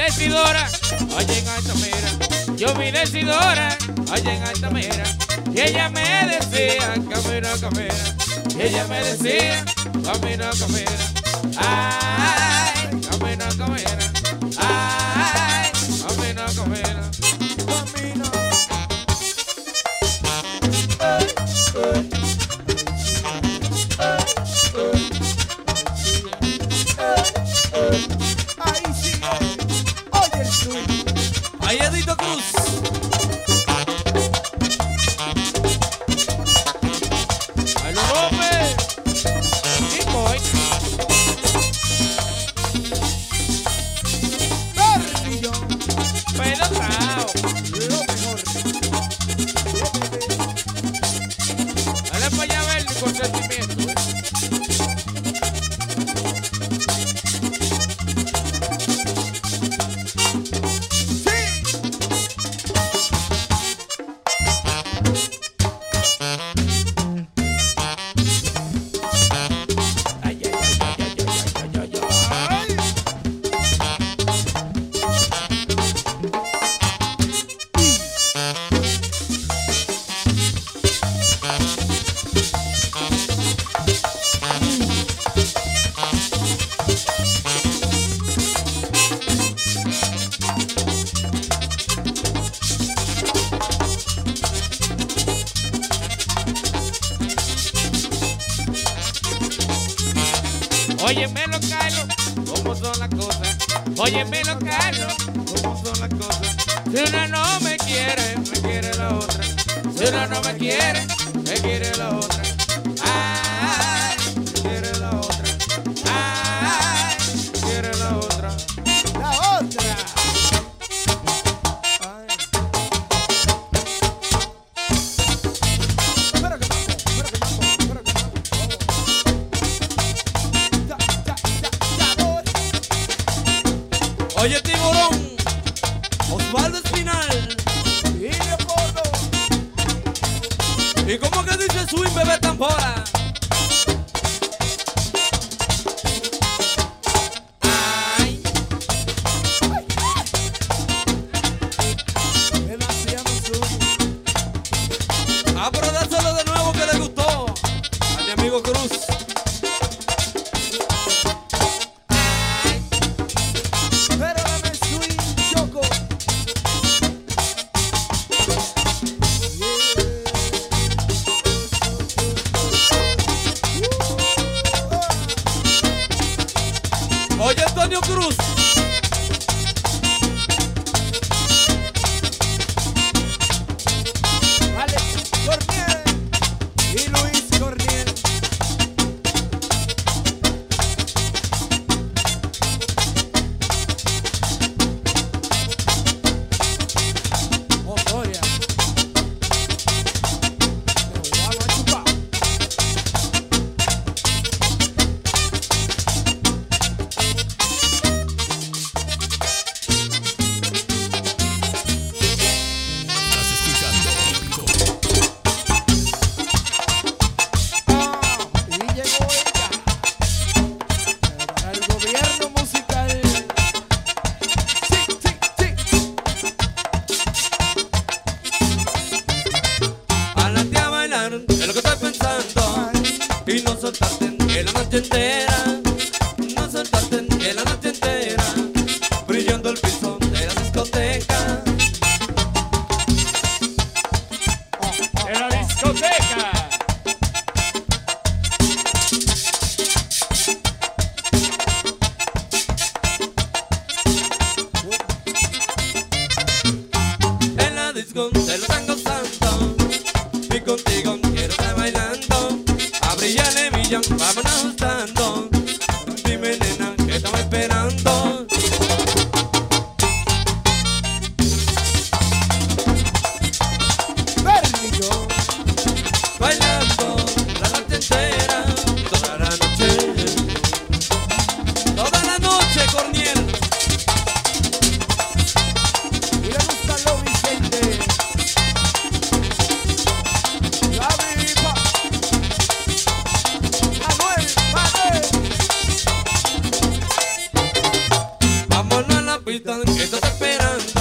decidora, oye en Altamira. Yo mi decidora, oye en Altamira. Y ella me decía, camina, camina. Y ella me decía, camina, camina. Ay, camina, camina. Óyemelo, Carlos, cómo son las cosas. Óyemelo, Carlos, cómo son las cosas. Si una no me quiere, me quiere la otra. Si una no me quiere, me quiere la otra. solicitan que estás esperando.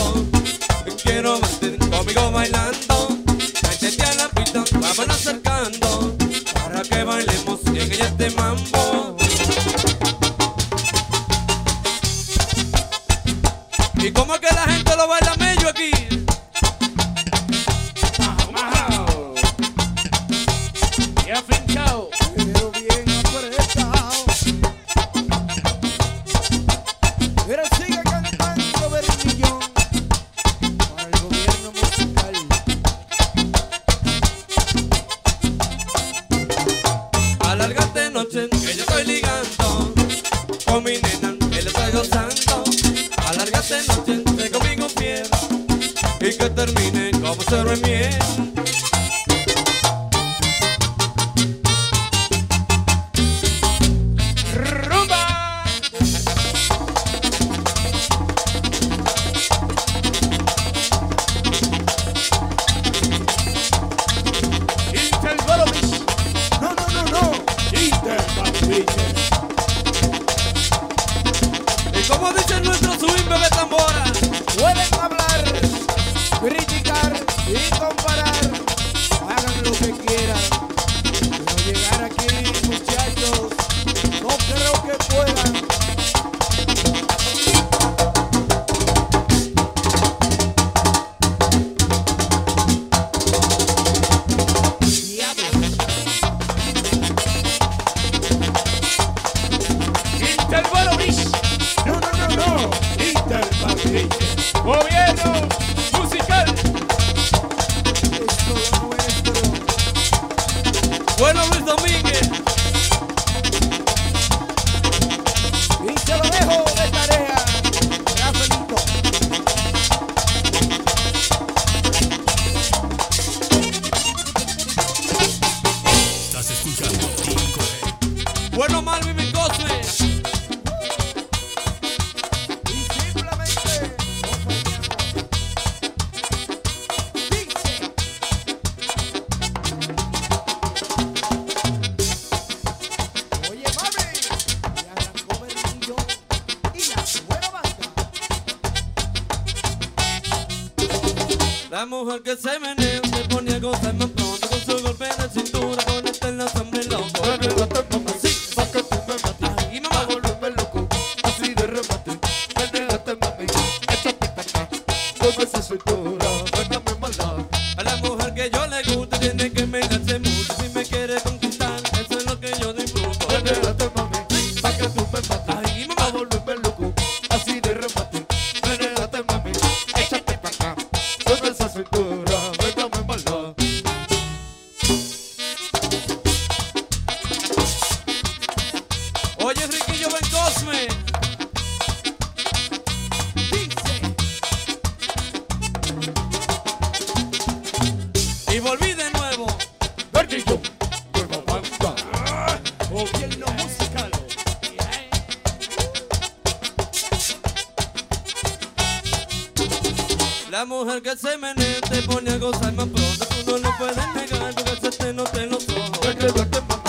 La mujer que se menea te pone a gozar más pronto. Tú no lo puedes negar, tú que se te noten los ojos.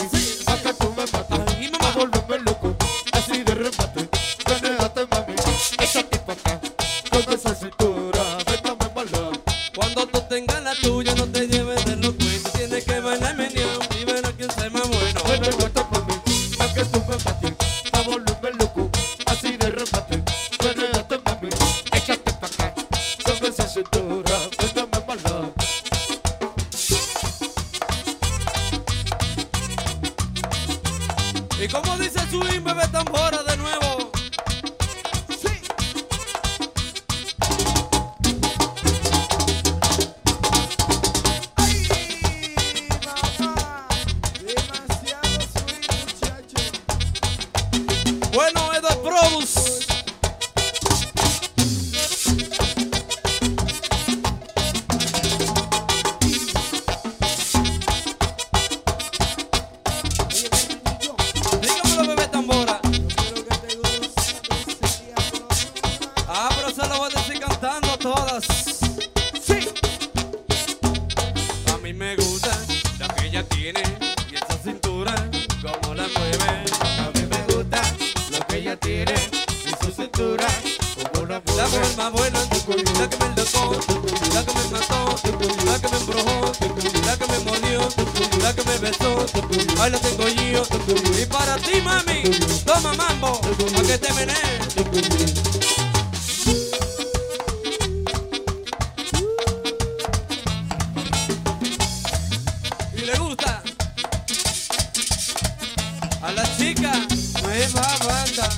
Toma mambo, pa' que te menees. Y le gusta a las chicas, nueva banda,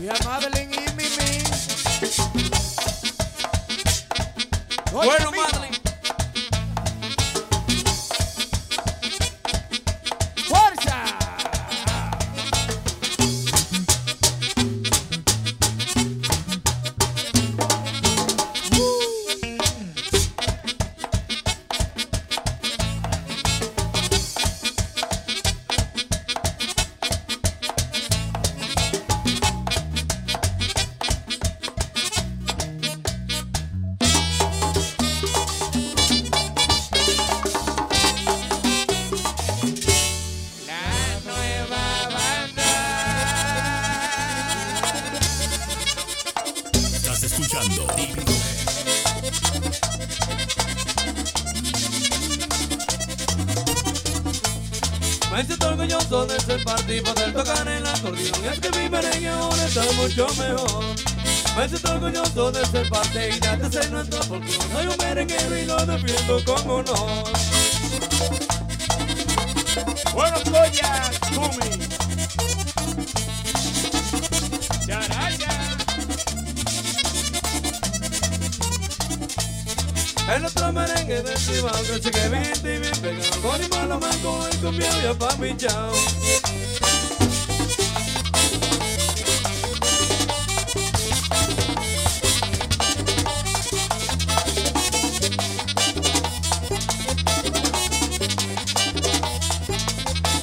mi amable.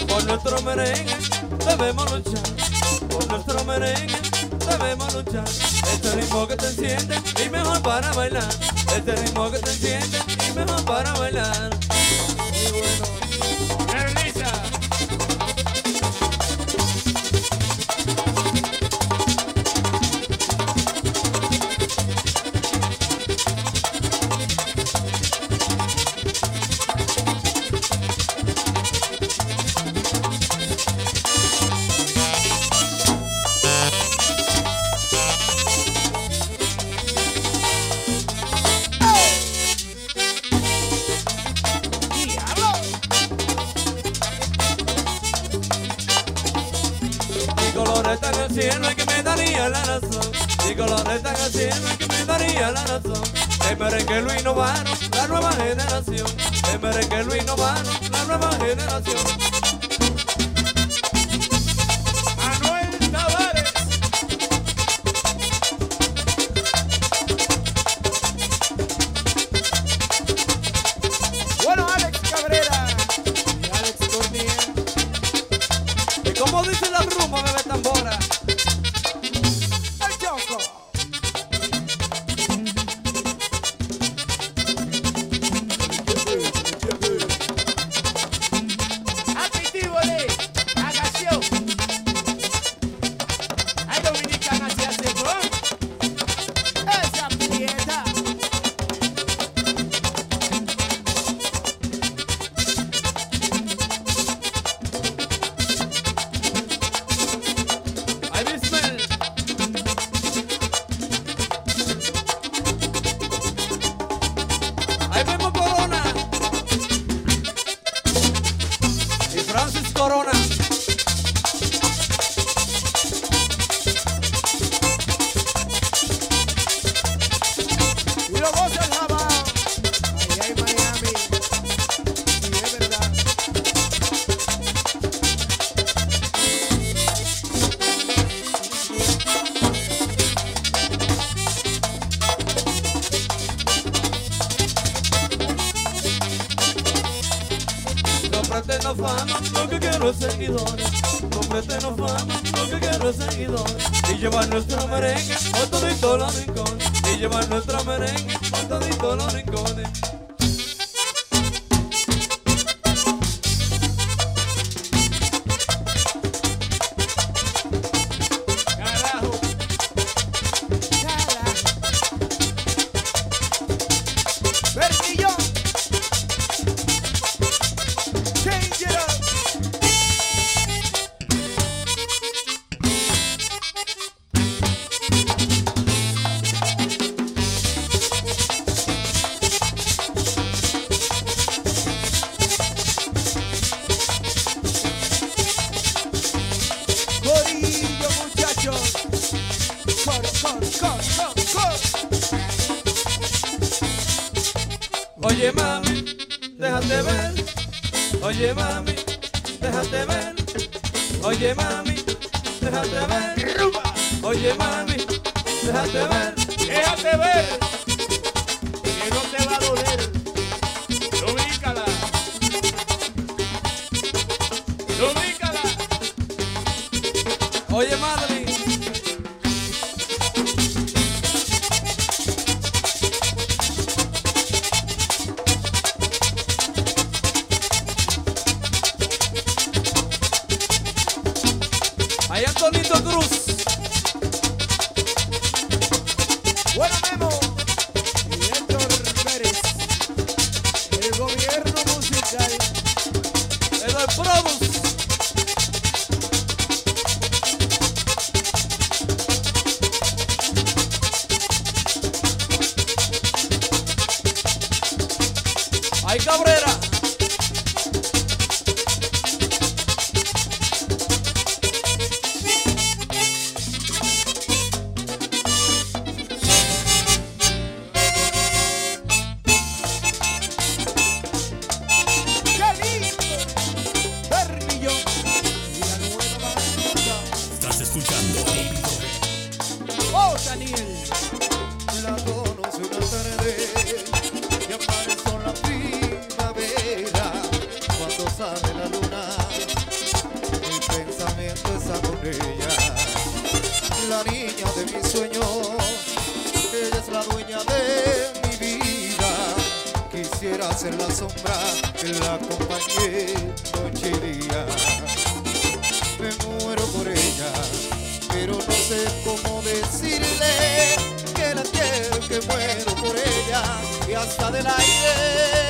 Por nuestro merengue debemos luchar, por nuestro merengue debemos luchar. Este ritmo que te enciende y mejor para bailar, este ritmo que te enciende y mejor para bailar. Oye mami, déjate ver. Oye mami, déjate ver. Oye mami, déjate ver. Oye mami, déjate ver. Déjate ver. Que no te va a doler. mi sueño, ella es la dueña de mi vida. Quisiera ser la sombra que la acompañé noche y día. Me muero por ella, pero no sé cómo decirle que la quiero, que muero por ella y hasta del aire.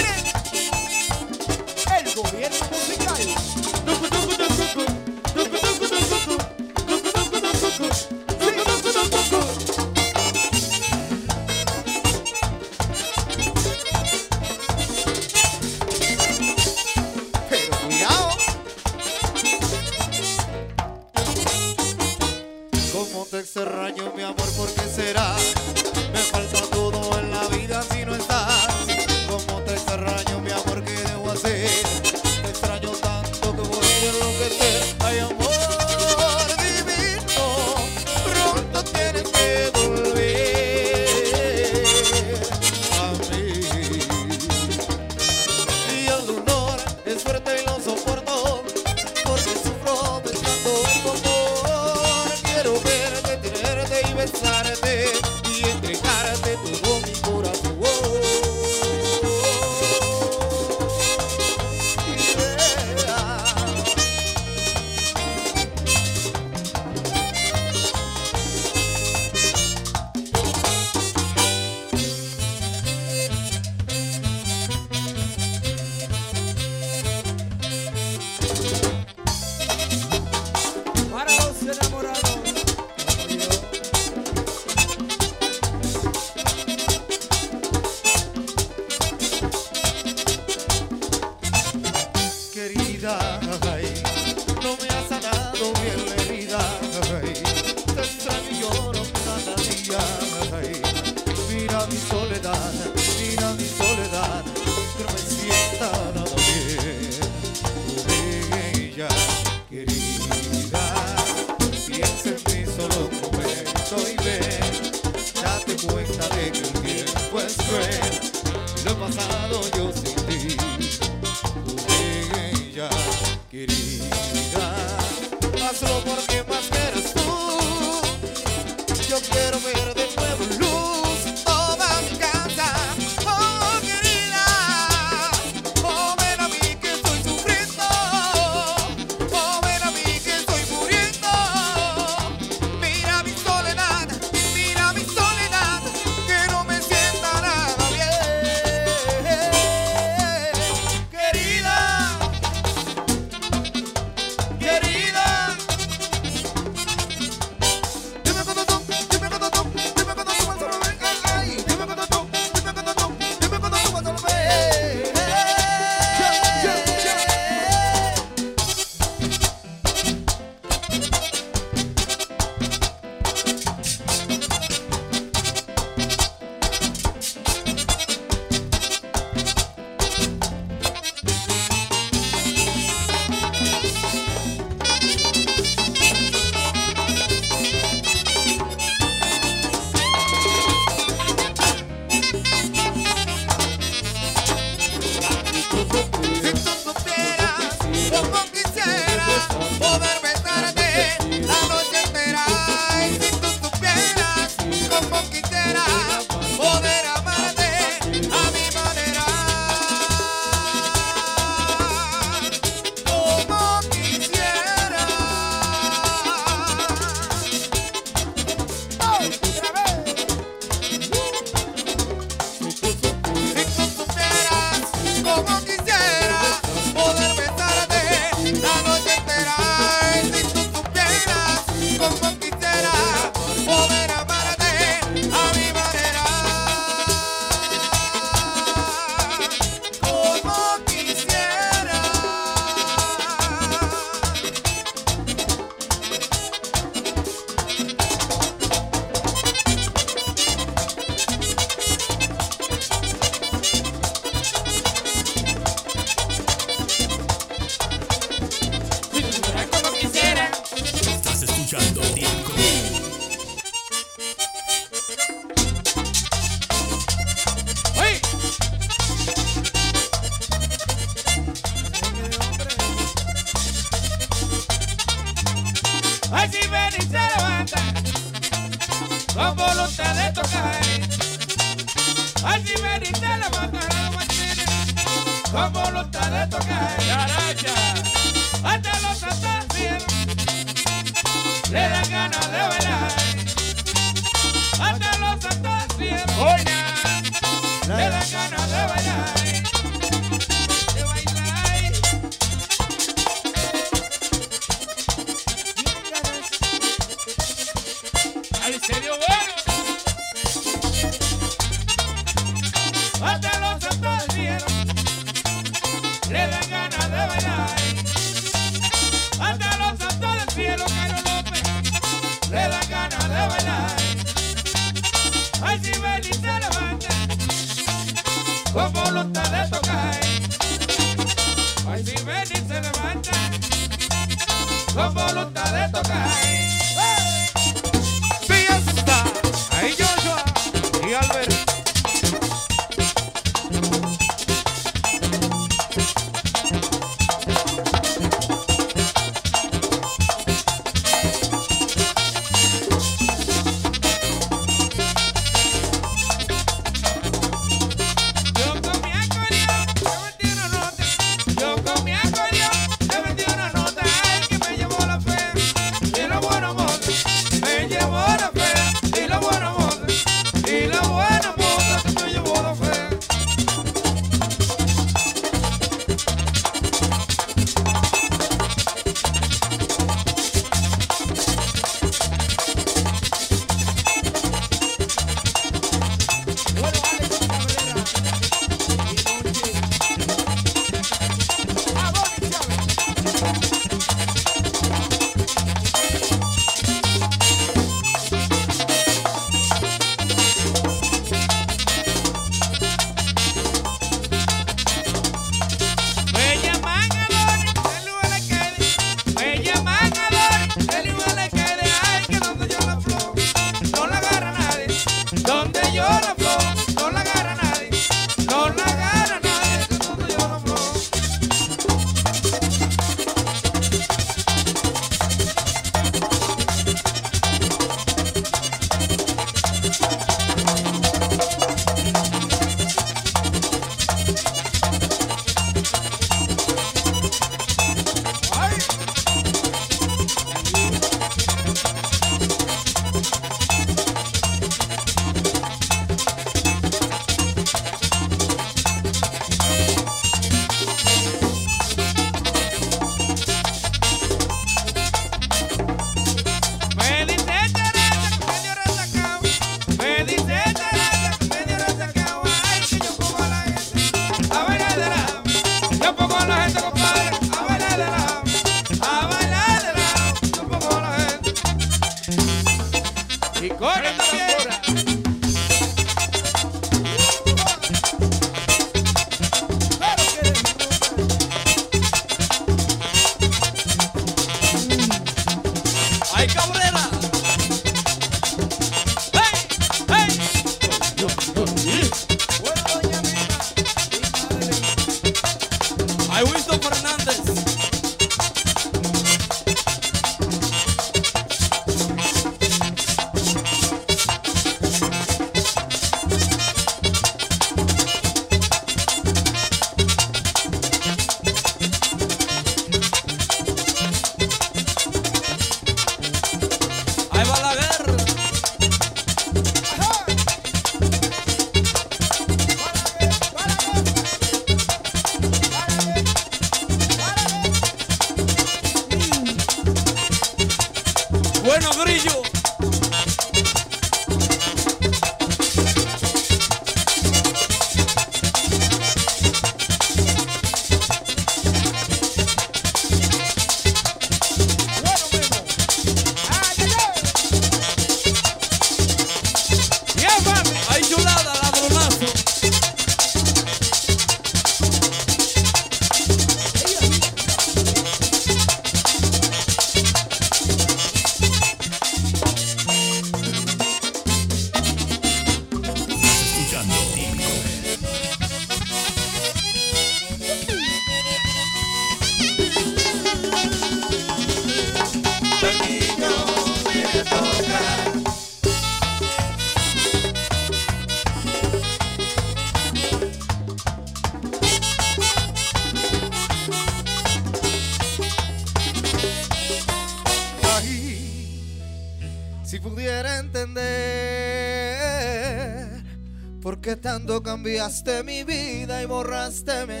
Cambiaste mi vida y borraste mi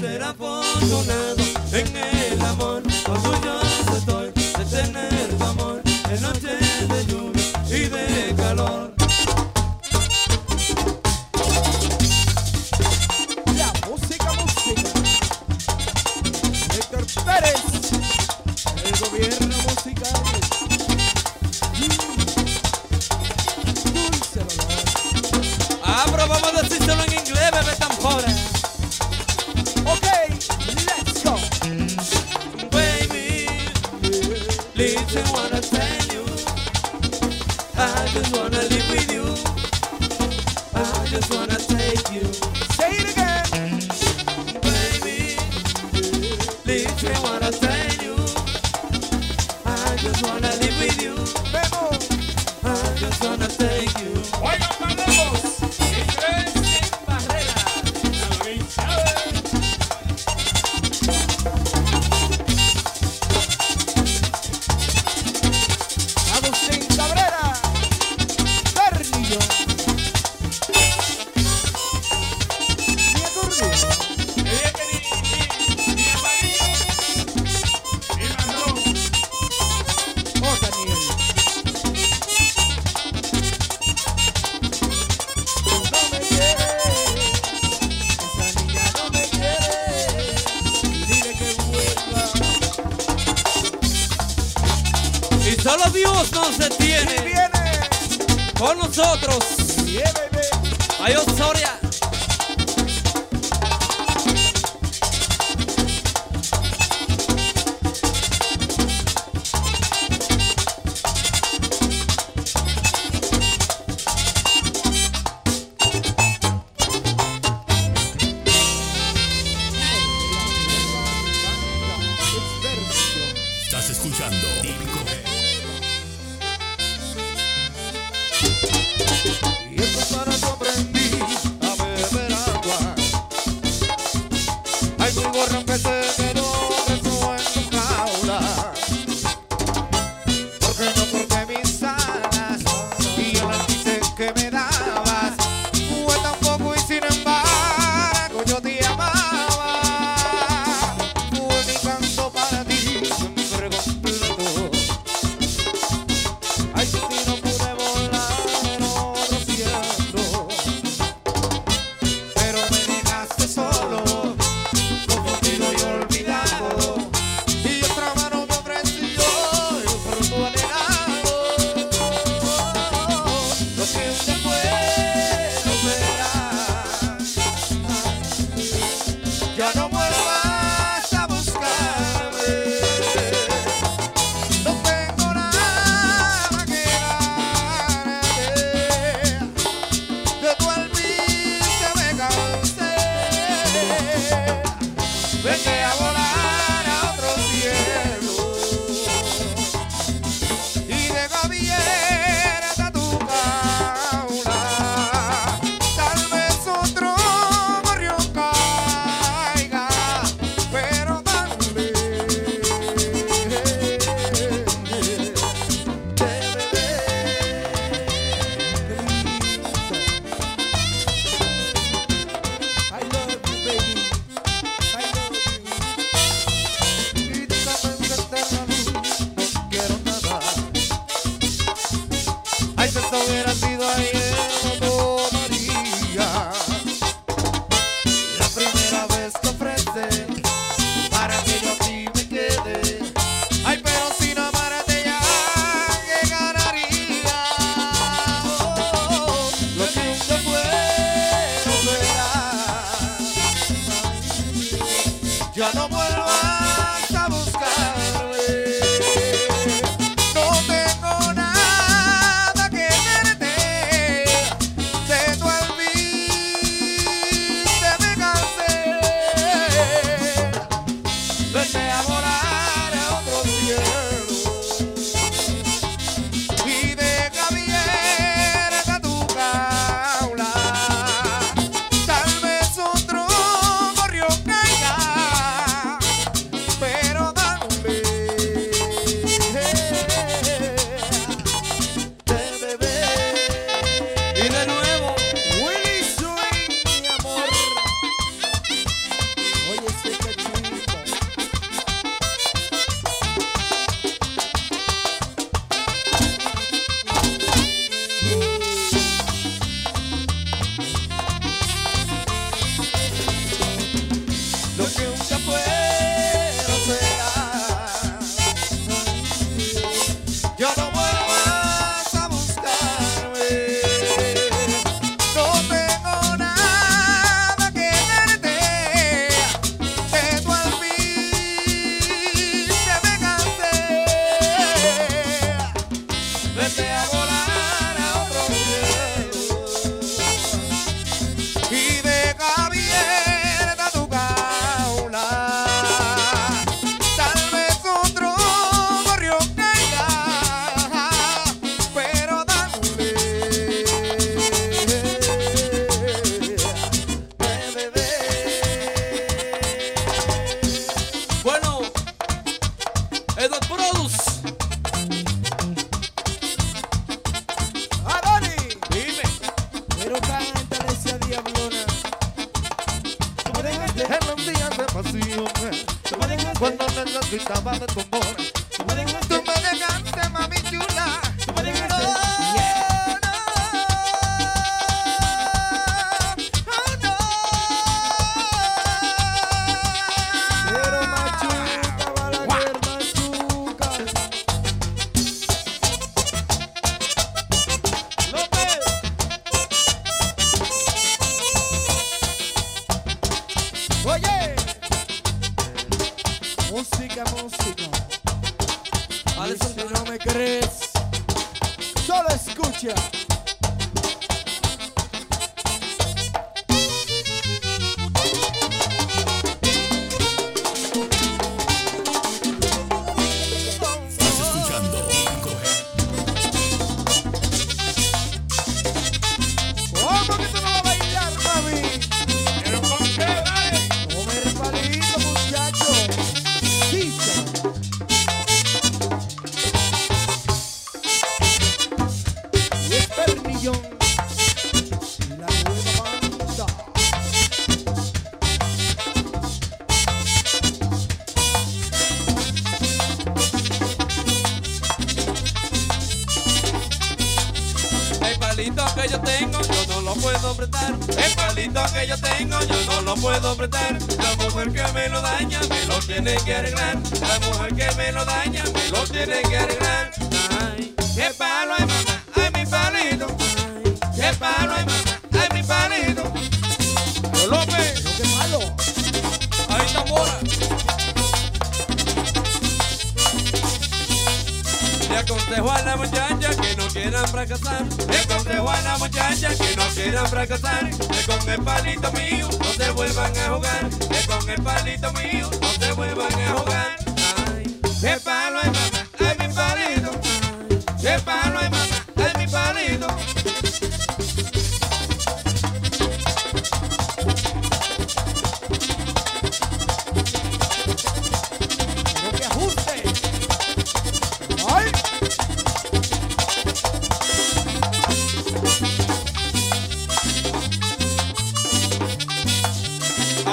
ser afortunado en el amor. Orgulloso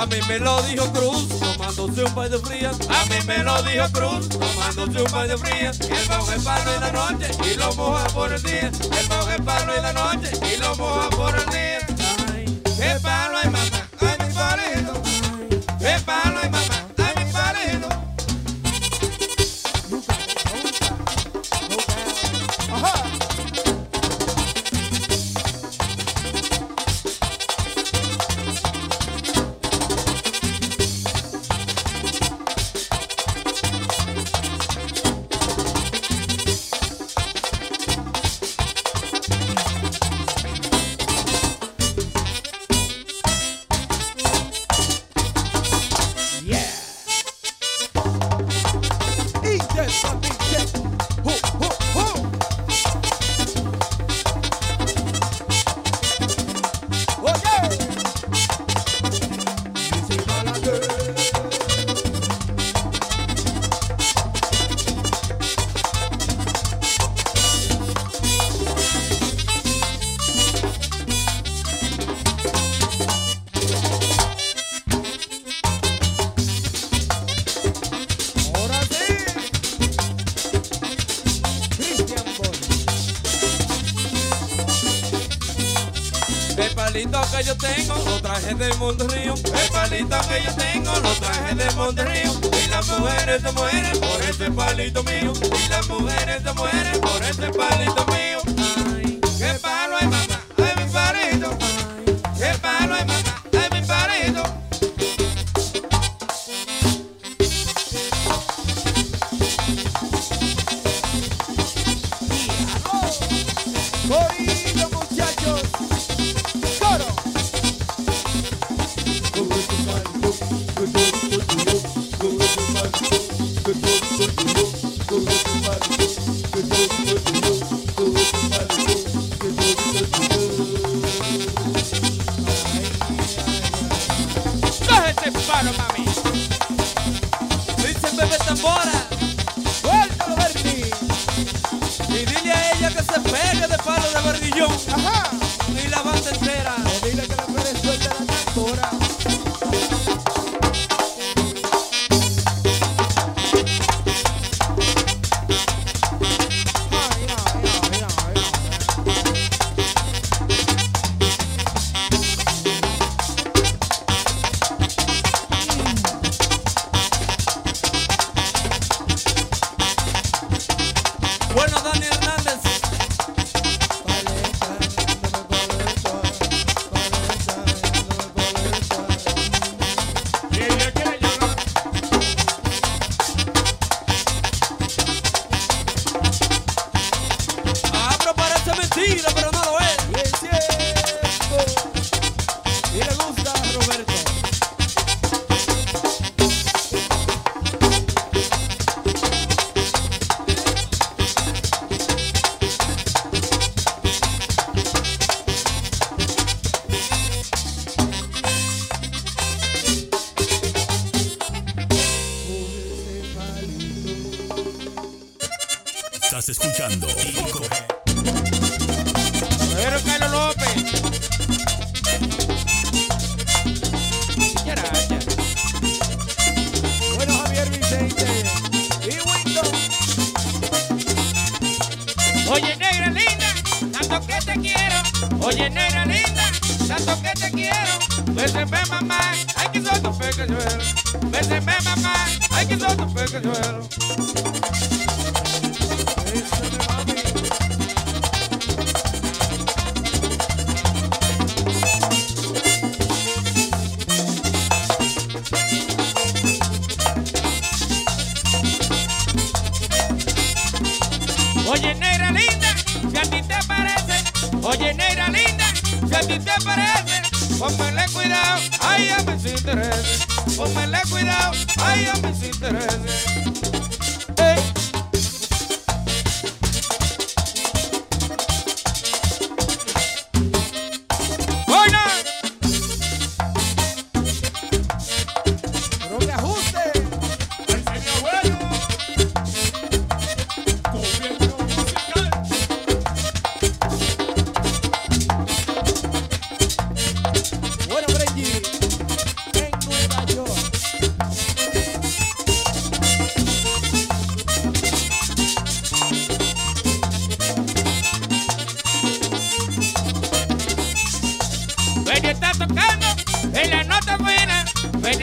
A mí me lo dijo Cruz, tomándose un par de frías. A mí me lo dijo Cruz, tomándose un par de frías. Él baja el palo en la noche y lo moja por el día. Él baja el palo en la noche y lo moja por el día. te parle escuchando.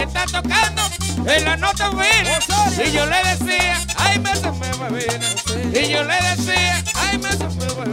que está tocando en la nota buena. Oh, y yo le decía, ay, me se me va Y yo le decía, ay, me se me va